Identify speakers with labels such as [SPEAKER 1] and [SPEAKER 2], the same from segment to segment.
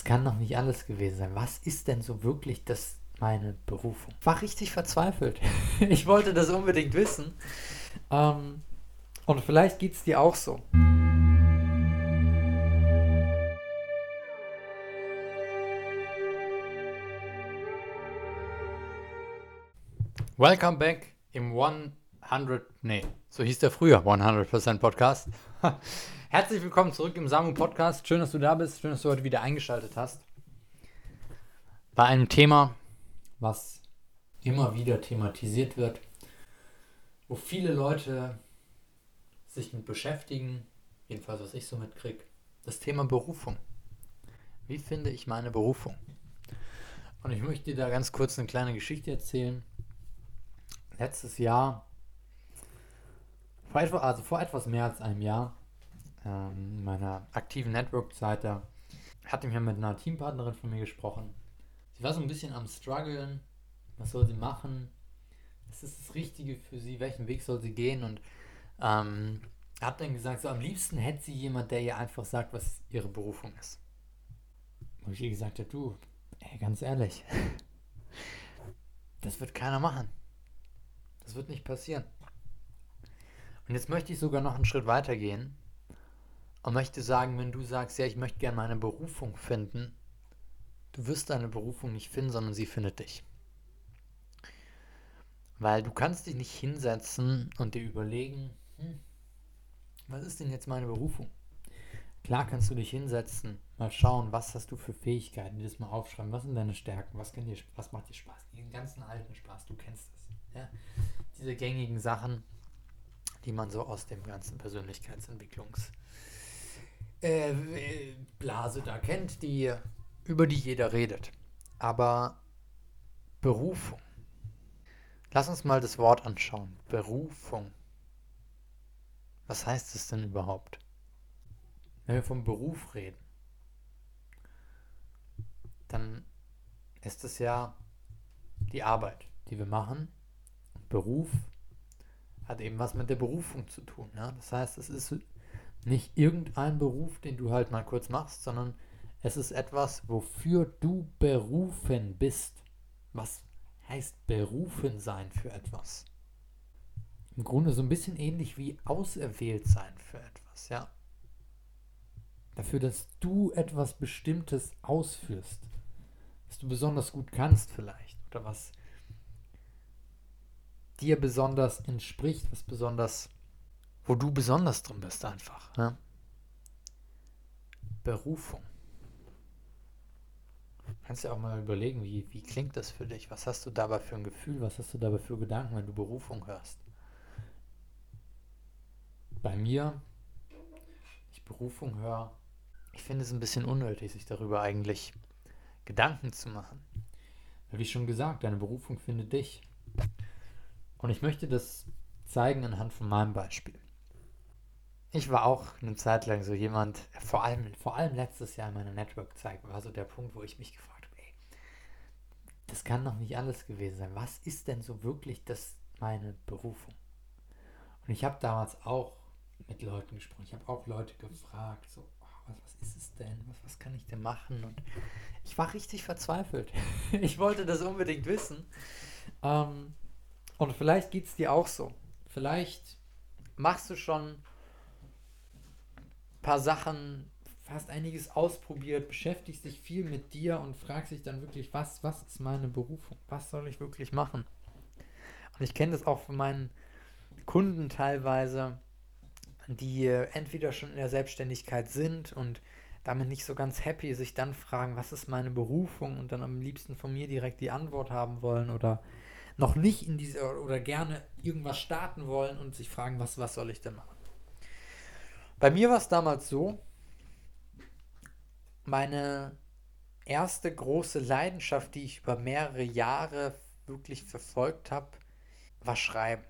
[SPEAKER 1] Das kann doch nicht alles gewesen sein. Was ist denn so wirklich das meine Berufung? War richtig verzweifelt. Ich wollte das unbedingt wissen. Ähm, und vielleicht geht es dir auch so. Welcome back im 100, nee, so hieß der früher 100% Podcast. Herzlich willkommen zurück im Samu Podcast. Schön, dass du da bist. Schön, dass du heute wieder eingeschaltet hast. Bei einem Thema, was immer wieder thematisiert wird, wo viele Leute sich mit beschäftigen, jedenfalls was ich so mitkriege, das Thema Berufung. Wie finde ich meine Berufung? Und ich möchte dir da ganz kurz eine kleine Geschichte erzählen. Letztes Jahr, vor etwa, also vor etwas mehr als einem Jahr, ähm, meiner aktiven Network-Zeit, da hatte ja mit einer Teampartnerin von mir gesprochen. Sie war so ein bisschen am struggeln. Was soll sie machen? Was ist das Richtige für sie? Welchen Weg soll sie gehen? Und ähm, hat dann gesagt, so am liebsten hätte sie jemand, der ihr einfach sagt, was ihre Berufung ist. Und ich ihr gesagt habe, du, ey, ganz ehrlich, das wird keiner machen. Das wird nicht passieren. Und jetzt möchte ich sogar noch einen Schritt weiter gehen und möchte sagen, wenn du sagst, ja, ich möchte gerne meine Berufung finden, du wirst deine Berufung nicht finden, sondern sie findet dich. Weil du kannst dich nicht hinsetzen und dir überlegen, hm, was ist denn jetzt meine Berufung? Klar kannst du dich hinsetzen, mal schauen, was hast du für Fähigkeiten, das mal aufschreiben, was sind deine Stärken, was, dir, was macht dir Spaß, den ganzen alten Spaß, du kennst es. Ja? Diese gängigen Sachen, die man so aus dem ganzen Persönlichkeitsentwicklungs- äh, Blase da kennt, die, über die jeder redet. Aber Berufung. Lass uns mal das Wort anschauen. Berufung. Was heißt es denn überhaupt? Wenn wir vom Beruf reden, dann ist es ja die Arbeit, die wir machen. Beruf hat eben was mit der Berufung zu tun. Ja? Das heißt, es ist nicht irgendein Beruf, den du halt mal kurz machst, sondern es ist etwas, wofür du berufen bist. Was heißt berufen sein für etwas? Im Grunde so ein bisschen ähnlich wie auserwählt sein für etwas, ja. Dafür, dass du etwas Bestimmtes ausführst, was du besonders gut kannst vielleicht oder was dir besonders entspricht, was besonders wo du besonders drin bist einfach. Ja? Berufung. Kannst ja auch mal überlegen, wie, wie klingt das für dich? Was hast du dabei für ein Gefühl? Was hast du dabei für Gedanken, wenn du Berufung hörst? Bei mir, ich Berufung höre, ich finde es ein bisschen unnötig, sich darüber eigentlich Gedanken zu machen. Wie schon gesagt, deine Berufung findet dich. Und ich möchte das zeigen anhand von meinem Beispiel ich war auch eine Zeit lang so jemand, vor allem, vor allem letztes Jahr in meiner Network-Zeit war so der Punkt, wo ich mich gefragt habe, ey, das kann doch nicht alles gewesen sein. Was ist denn so wirklich das meine Berufung? Und ich habe damals auch mit Leuten gesprochen. Ich habe auch Leute gefragt, so, oh, was, was ist es denn? Was, was kann ich denn machen? Und ich war richtig verzweifelt. ich wollte das unbedingt wissen. Ähm, und vielleicht geht es dir auch so. Vielleicht machst du schon paar Sachen, hast einiges ausprobiert, beschäftigst dich viel mit dir und fragst dich dann wirklich, was, was ist meine Berufung? Was soll ich wirklich machen? Und ich kenne das auch von meinen Kunden teilweise, die entweder schon in der Selbstständigkeit sind und damit nicht so ganz happy, sich dann fragen, was ist meine Berufung und dann am liebsten von mir direkt die Antwort haben wollen oder noch nicht in diese oder gerne irgendwas starten wollen und sich fragen, was, was soll ich denn machen? Bei mir war es damals so, meine erste große Leidenschaft, die ich über mehrere Jahre wirklich verfolgt habe, war Schreiben.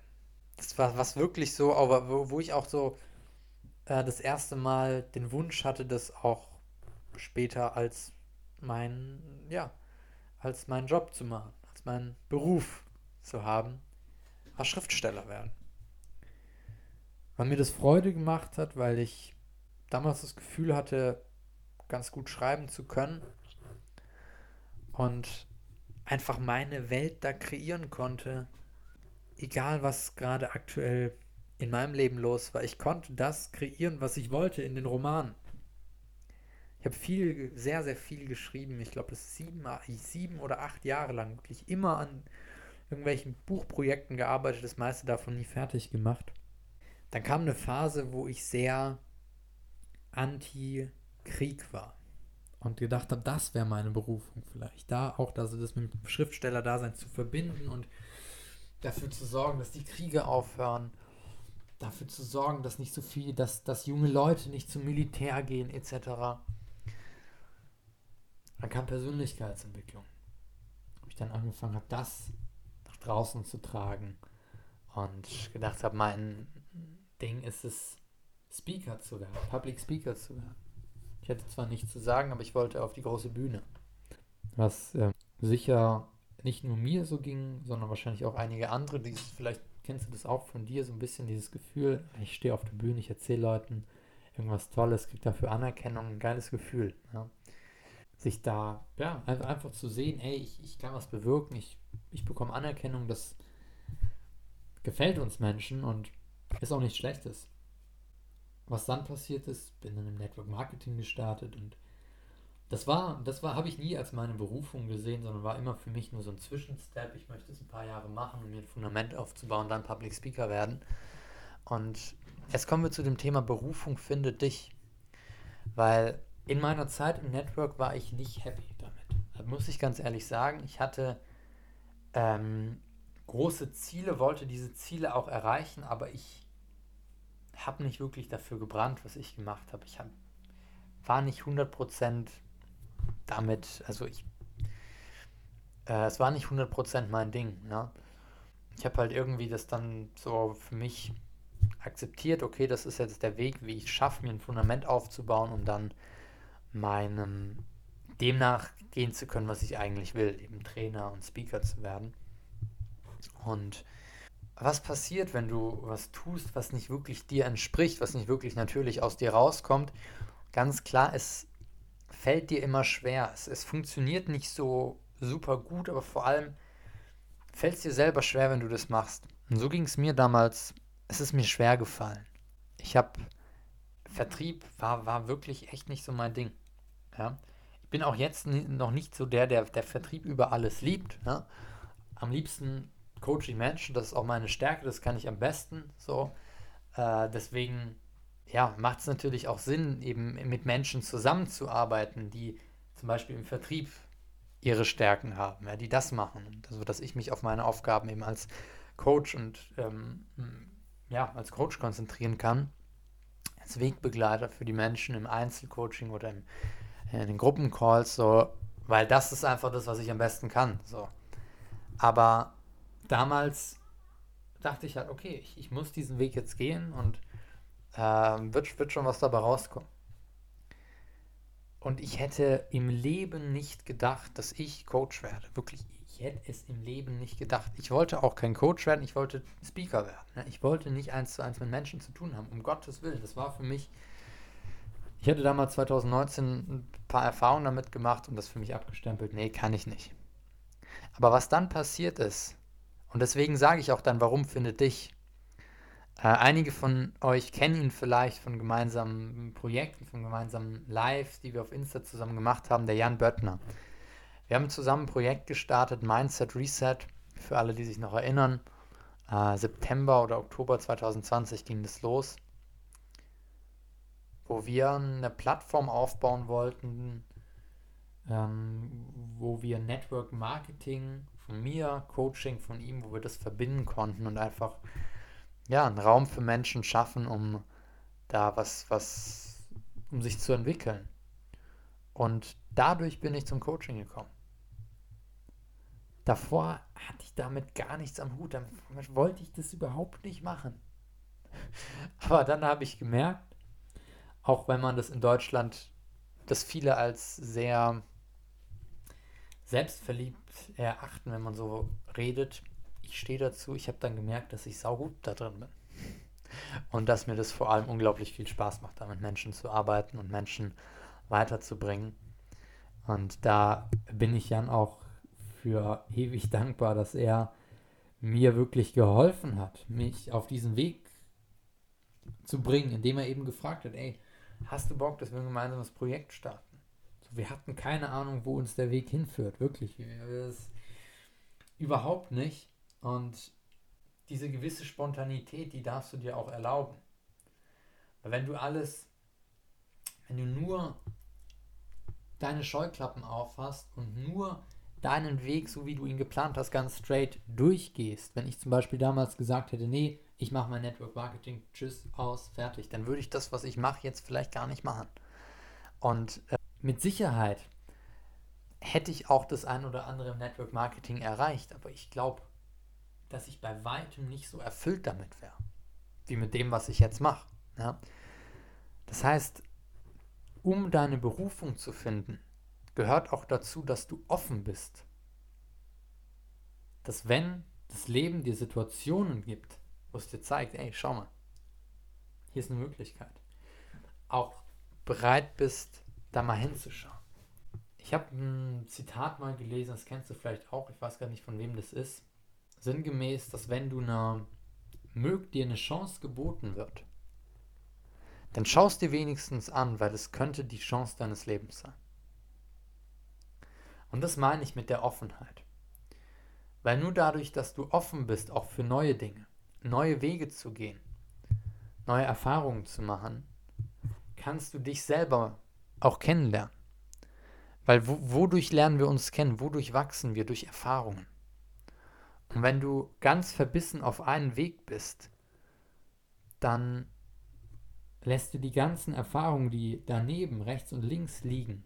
[SPEAKER 1] Das war was wirklich so, aber wo, wo ich auch so äh, das erste Mal den Wunsch hatte, das auch später als mein, ja, als meinen Job zu machen, als meinen Beruf zu haben, war Schriftsteller werden weil mir das Freude gemacht hat, weil ich damals das Gefühl hatte, ganz gut schreiben zu können. und einfach meine Welt da kreieren konnte, egal was gerade aktuell in meinem Leben los war. Ich konnte das kreieren, was ich wollte in den Romanen. Ich habe viel, sehr, sehr viel geschrieben. Ich glaube, es sieben, sieben oder acht Jahre lang wirklich immer an irgendwelchen Buchprojekten gearbeitet, das meiste davon nie fertig gemacht. Dann kam eine Phase, wo ich sehr anti-Krieg war und gedacht habe, das wäre meine Berufung vielleicht. Da auch das, das mit dem Schriftsteller-Dasein zu verbinden und dafür zu sorgen, dass die Kriege aufhören, dafür zu sorgen, dass nicht so viel, dass, dass junge Leute nicht zum Militär gehen, etc. Dann kam Persönlichkeitsentwicklung. Wo ich dann angefangen habe, das nach draußen zu tragen. Und gedacht habe, mein Ding ist es, Speaker zu werden, Public Speaker zu werden. Ich hätte zwar nichts zu sagen, aber ich wollte auf die große Bühne. Was äh, sicher nicht nur mir so ging, sondern wahrscheinlich auch einige andere, die vielleicht kennst du das auch von dir, so ein bisschen dieses Gefühl, ich stehe auf der Bühne, ich erzähle Leuten irgendwas Tolles, kriege dafür Anerkennung, ein geiles Gefühl. Ja sich da, ja, einfach, einfach zu sehen, ey, ich, ich kann was bewirken, ich, ich bekomme Anerkennung, das gefällt uns Menschen und ist auch nichts Schlechtes. Was dann passiert ist, bin dann im Network Marketing gestartet und das war, das war, habe ich nie als meine Berufung gesehen, sondern war immer für mich nur so ein Zwischenstep. Ich möchte es ein paar Jahre machen, um mir ein Fundament aufzubauen, dann Public Speaker werden. Und jetzt kommen wir zu dem Thema Berufung finde dich. Weil in meiner Zeit im Network war ich nicht happy damit. Das muss ich ganz ehrlich sagen. Ich hatte ähm, große Ziele, wollte diese Ziele auch erreichen, aber ich habe nicht wirklich dafür gebrannt, was ich gemacht habe. Ich hab, war nicht 100% damit, also ich, äh, es war nicht 100% mein Ding. Ne? Ich habe halt irgendwie das dann so für mich akzeptiert, okay, das ist jetzt der Weg, wie ich schaffe, mir ein Fundament aufzubauen, um dann meinem dem nachgehen zu können, was ich eigentlich will, eben Trainer und Speaker zu werden. Und was passiert, wenn du was tust, was nicht wirklich dir entspricht, was nicht wirklich natürlich aus dir rauskommt? Ganz klar, es fällt dir immer schwer. Es, es funktioniert nicht so super gut, aber vor allem fällt es dir selber schwer, wenn du das machst. Und so ging es mir damals. Es ist mir schwer gefallen. Ich habe Vertrieb war, war wirklich echt nicht so mein Ding. Ja? Ich bin auch jetzt noch nicht so der, der der Vertrieb über alles liebt. Ja? Am liebsten coach ich Menschen, das ist auch meine Stärke, das kann ich am besten. So. Äh, deswegen ja, macht es natürlich auch Sinn, eben mit Menschen zusammenzuarbeiten, die zum Beispiel im Vertrieb ihre Stärken haben, ja, die das machen. Also dass ich mich auf meine Aufgaben eben als Coach und ähm, ja, als Coach konzentrieren kann, als Wegbegleiter für die Menschen im Einzelcoaching oder im in den Gruppencalls, so, weil das ist einfach das, was ich am besten kann. So. Aber damals dachte ich halt, okay, ich, ich muss diesen Weg jetzt gehen und äh, wird, wird schon was dabei rauskommen. Und ich hätte im Leben nicht gedacht, dass ich Coach werde. Wirklich, ich hätte es im Leben nicht gedacht. Ich wollte auch kein Coach werden, ich wollte Speaker werden. Ne? Ich wollte nicht eins zu eins mit Menschen zu tun haben, um Gottes Willen. Das war für mich ich hatte damals 2019 ein paar Erfahrungen damit gemacht und das für mich abgestempelt. Nee, kann ich nicht. Aber was dann passiert ist, und deswegen sage ich auch dann, warum findet dich? Äh, einige von euch kennen ihn vielleicht von gemeinsamen Projekten, von gemeinsamen Lives, die wir auf Insta zusammen gemacht haben, der Jan Böttner. Wir haben zusammen ein Projekt gestartet, Mindset Reset, für alle, die sich noch erinnern. Äh, September oder Oktober 2020 ging das los wo wir eine Plattform aufbauen wollten, ähm, wo wir Network Marketing von mir, Coaching von ihm, wo wir das verbinden konnten und einfach ja, einen Raum für Menschen schaffen, um da was, was, um sich zu entwickeln. Und dadurch bin ich zum Coaching gekommen. Davor hatte ich damit gar nichts am Hut. Damit wollte ich das überhaupt nicht machen. Aber dann habe ich gemerkt, auch wenn man das in Deutschland, das viele als sehr selbstverliebt erachten, wenn man so redet. Ich stehe dazu, ich habe dann gemerkt, dass ich saugut da drin bin. Und dass mir das vor allem unglaublich viel Spaß macht, da mit Menschen zu arbeiten und Menschen weiterzubringen. Und da bin ich Jan auch für ewig dankbar, dass er mir wirklich geholfen hat, mich auf diesen Weg zu bringen, indem er eben gefragt hat, ey, hast du Bock, dass wir ein gemeinsames Projekt starten? Wir hatten keine Ahnung, wo uns der Weg hinführt, wirklich. Überhaupt nicht. Und diese gewisse Spontanität, die darfst du dir auch erlauben. Weil wenn du alles, wenn du nur deine Scheuklappen aufhast und nur deinen Weg, so wie du ihn geplant hast, ganz straight durchgehst, wenn ich zum Beispiel damals gesagt hätte, nee, ich mache mein Network Marketing, tschüss, aus, fertig, dann würde ich das, was ich mache, jetzt vielleicht gar nicht machen. Und äh, mit Sicherheit hätte ich auch das ein oder andere im Network Marketing erreicht, aber ich glaube, dass ich bei weitem nicht so erfüllt damit wäre, wie mit dem, was ich jetzt mache. Ja? Das heißt, um deine Berufung zu finden, gehört auch dazu, dass du offen bist. Dass wenn das Leben dir Situationen gibt, wo es dir zeigt, ey, schau mal, hier ist eine Möglichkeit, auch bereit bist, da mal hinzuschauen. Ich habe ein Zitat mal gelesen, das kennst du vielleicht auch, ich weiß gar nicht, von wem das ist. Sinngemäß, dass wenn du eine, dir eine Chance geboten wird, dann schaust dir wenigstens an, weil es könnte die Chance deines Lebens sein. Und das meine ich mit der Offenheit. Weil nur dadurch, dass du offen bist, auch für neue Dinge, neue Wege zu gehen, neue Erfahrungen zu machen, kannst du dich selber auch kennenlernen. Weil wodurch lernen wir uns kennen? Wodurch wachsen wir? Durch Erfahrungen. Und wenn du ganz verbissen auf einen Weg bist, dann lässt du die ganzen Erfahrungen, die daneben, rechts und links liegen,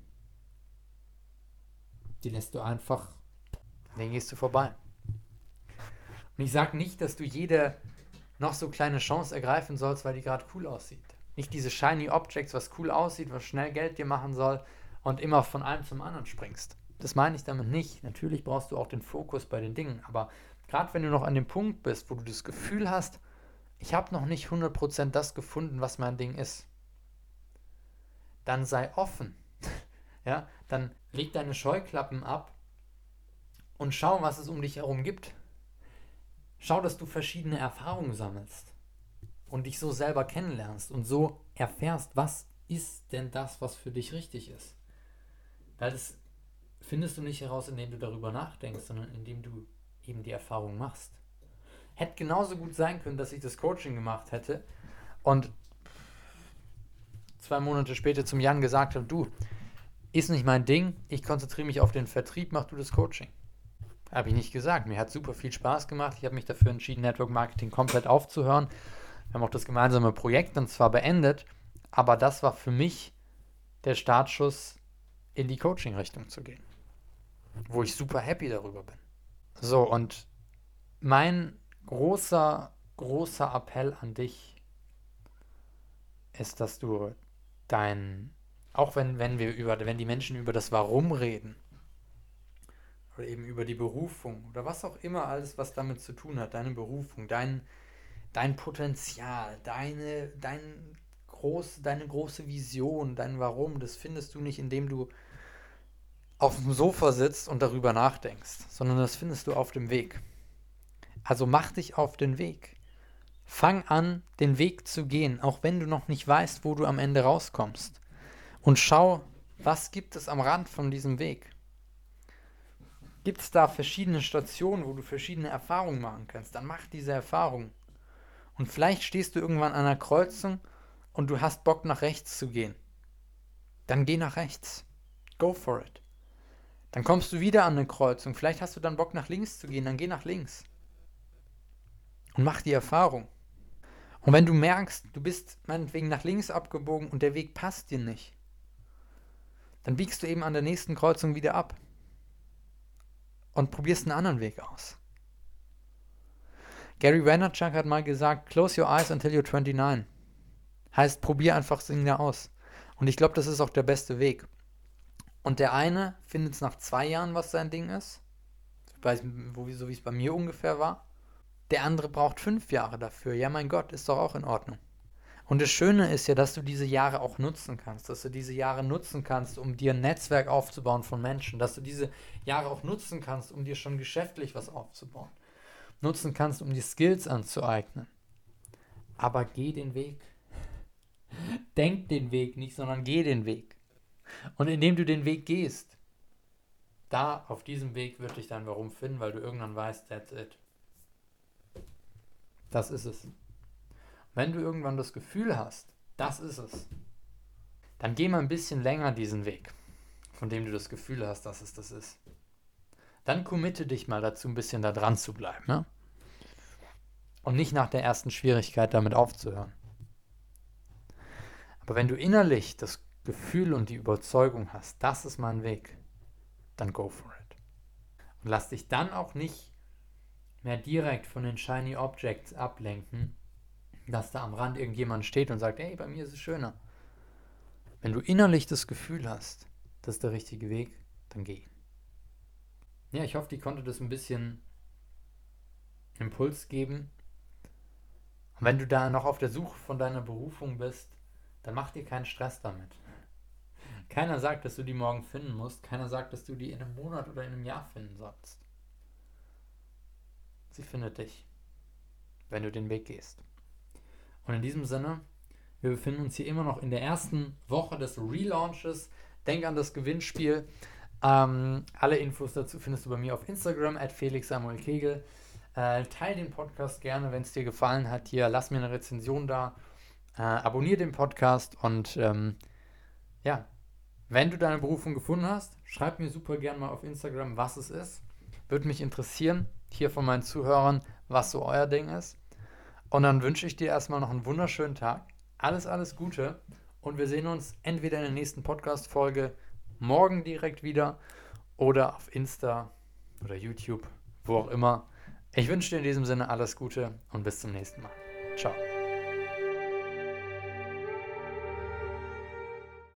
[SPEAKER 1] die lässt du einfach, den gehst du vorbei. Und ich sage nicht, dass du jede noch so kleine Chance ergreifen sollst, weil die gerade cool aussieht. Nicht diese shiny Objects, was cool aussieht, was schnell Geld dir machen soll und immer von einem zum anderen springst. Das meine ich damit nicht. Natürlich brauchst du auch den Fokus bei den Dingen, aber gerade wenn du noch an dem Punkt bist, wo du das Gefühl hast, ich habe noch nicht 100% das gefunden, was mein Ding ist, dann sei offen. ja, dann leg deine Scheuklappen ab und schau, was es um dich herum gibt. Schau, dass du verschiedene Erfahrungen sammelst und dich so selber kennenlernst und so erfährst, was ist denn das, was für dich richtig ist. Weil das findest du nicht heraus, indem du darüber nachdenkst, sondern indem du eben die Erfahrung machst. Hätte genauso gut sein können, dass ich das Coaching gemacht hätte und zwei Monate später zum Jan gesagt habe, du, ist nicht mein Ding, ich konzentriere mich auf den Vertrieb, mach du das Coaching. Habe ich nicht gesagt. Mir hat super viel Spaß gemacht. Ich habe mich dafür entschieden, Network Marketing komplett aufzuhören. Wir haben auch das gemeinsame Projekt dann zwar beendet, aber das war für mich der Startschuss, in die Coaching-Richtung zu gehen. Wo ich super happy darüber bin. So, und mein großer, großer Appell an dich ist, dass du dein, auch wenn, wenn wir über, wenn die Menschen über das Warum reden, oder eben über die Berufung oder was auch immer alles, was damit zu tun hat, deine Berufung, dein, dein Potenzial, deine, dein groß, deine große Vision, dein Warum, das findest du nicht, indem du auf dem Sofa sitzt und darüber nachdenkst, sondern das findest du auf dem Weg. Also mach dich auf den Weg. Fang an, den Weg zu gehen, auch wenn du noch nicht weißt, wo du am Ende rauskommst. Und schau, was gibt es am Rand von diesem Weg. Gibt es da verschiedene Stationen, wo du verschiedene Erfahrungen machen kannst? Dann mach diese Erfahrung. Und vielleicht stehst du irgendwann an einer Kreuzung und du hast Bock nach rechts zu gehen. Dann geh nach rechts. Go for it. Dann kommst du wieder an eine Kreuzung. Vielleicht hast du dann Bock nach links zu gehen. Dann geh nach links und mach die Erfahrung. Und wenn du merkst, du bist meinetwegen nach links abgebogen und der Weg passt dir nicht, dann biegst du eben an der nächsten Kreuzung wieder ab und probierst einen anderen Weg aus. Gary Vaynerchuk hat mal gesagt, close your eyes until you're 29. Heißt, probier einfach Dinge aus. Und ich glaube, das ist auch der beste Weg. Und der eine findet es nach zwei Jahren, was sein Ding ist. So wie es bei mir ungefähr war. Der andere braucht fünf Jahre dafür. Ja, mein Gott, ist doch auch in Ordnung. Und das Schöne ist ja, dass du diese Jahre auch nutzen kannst, dass du diese Jahre nutzen kannst, um dir ein Netzwerk aufzubauen von Menschen, dass du diese Jahre auch nutzen kannst, um dir schon geschäftlich was aufzubauen, nutzen kannst, um die Skills anzueignen. Aber geh den Weg. Denk den Weg nicht, sondern geh den Weg. Und indem du den Weg gehst, da auf diesem Weg wird dich dein Warum finden, weil du irgendwann weißt, that's it. Das ist es. Wenn du irgendwann das Gefühl hast, das ist es, dann geh mal ein bisschen länger diesen Weg, von dem du das Gefühl hast, dass es das ist. Dann committe dich mal dazu, ein bisschen da dran zu bleiben. Ne? Und nicht nach der ersten Schwierigkeit damit aufzuhören. Aber wenn du innerlich das Gefühl und die Überzeugung hast, das ist mein Weg, dann go for it. Und lass dich dann auch nicht mehr direkt von den Shiny Objects ablenken, dass da am Rand irgendjemand steht und sagt, hey, bei mir ist es schöner. Wenn du innerlich das Gefühl hast, das ist der richtige Weg, dann geh. Ja, ich hoffe, die konnte das ein bisschen Impuls geben. Und wenn du da noch auf der Suche von deiner Berufung bist, dann mach dir keinen Stress damit. Keiner sagt, dass du die morgen finden musst. Keiner sagt, dass du die in einem Monat oder in einem Jahr finden sollst. Sie findet dich, wenn du den Weg gehst. Und in diesem Sinne, wir befinden uns hier immer noch in der ersten Woche des Relaunches. Denk an das Gewinnspiel. Ähm, alle Infos dazu findest du bei mir auf Instagram, at Felix Samuel Kegel. Äh, teil den Podcast gerne, wenn es dir gefallen hat. Hier, lass mir eine Rezension da. Äh, abonniere den Podcast und ähm, ja, wenn du deine Berufung gefunden hast, schreib mir super gerne mal auf Instagram, was es ist. Würde mich interessieren, hier von meinen Zuhörern, was so euer Ding ist. Und dann wünsche ich dir erstmal noch einen wunderschönen Tag. Alles, alles Gute. Und wir sehen uns entweder in der nächsten Podcast-Folge morgen direkt wieder oder auf Insta oder YouTube, wo auch immer. Ich wünsche dir in diesem Sinne alles Gute und bis zum nächsten Mal. Ciao.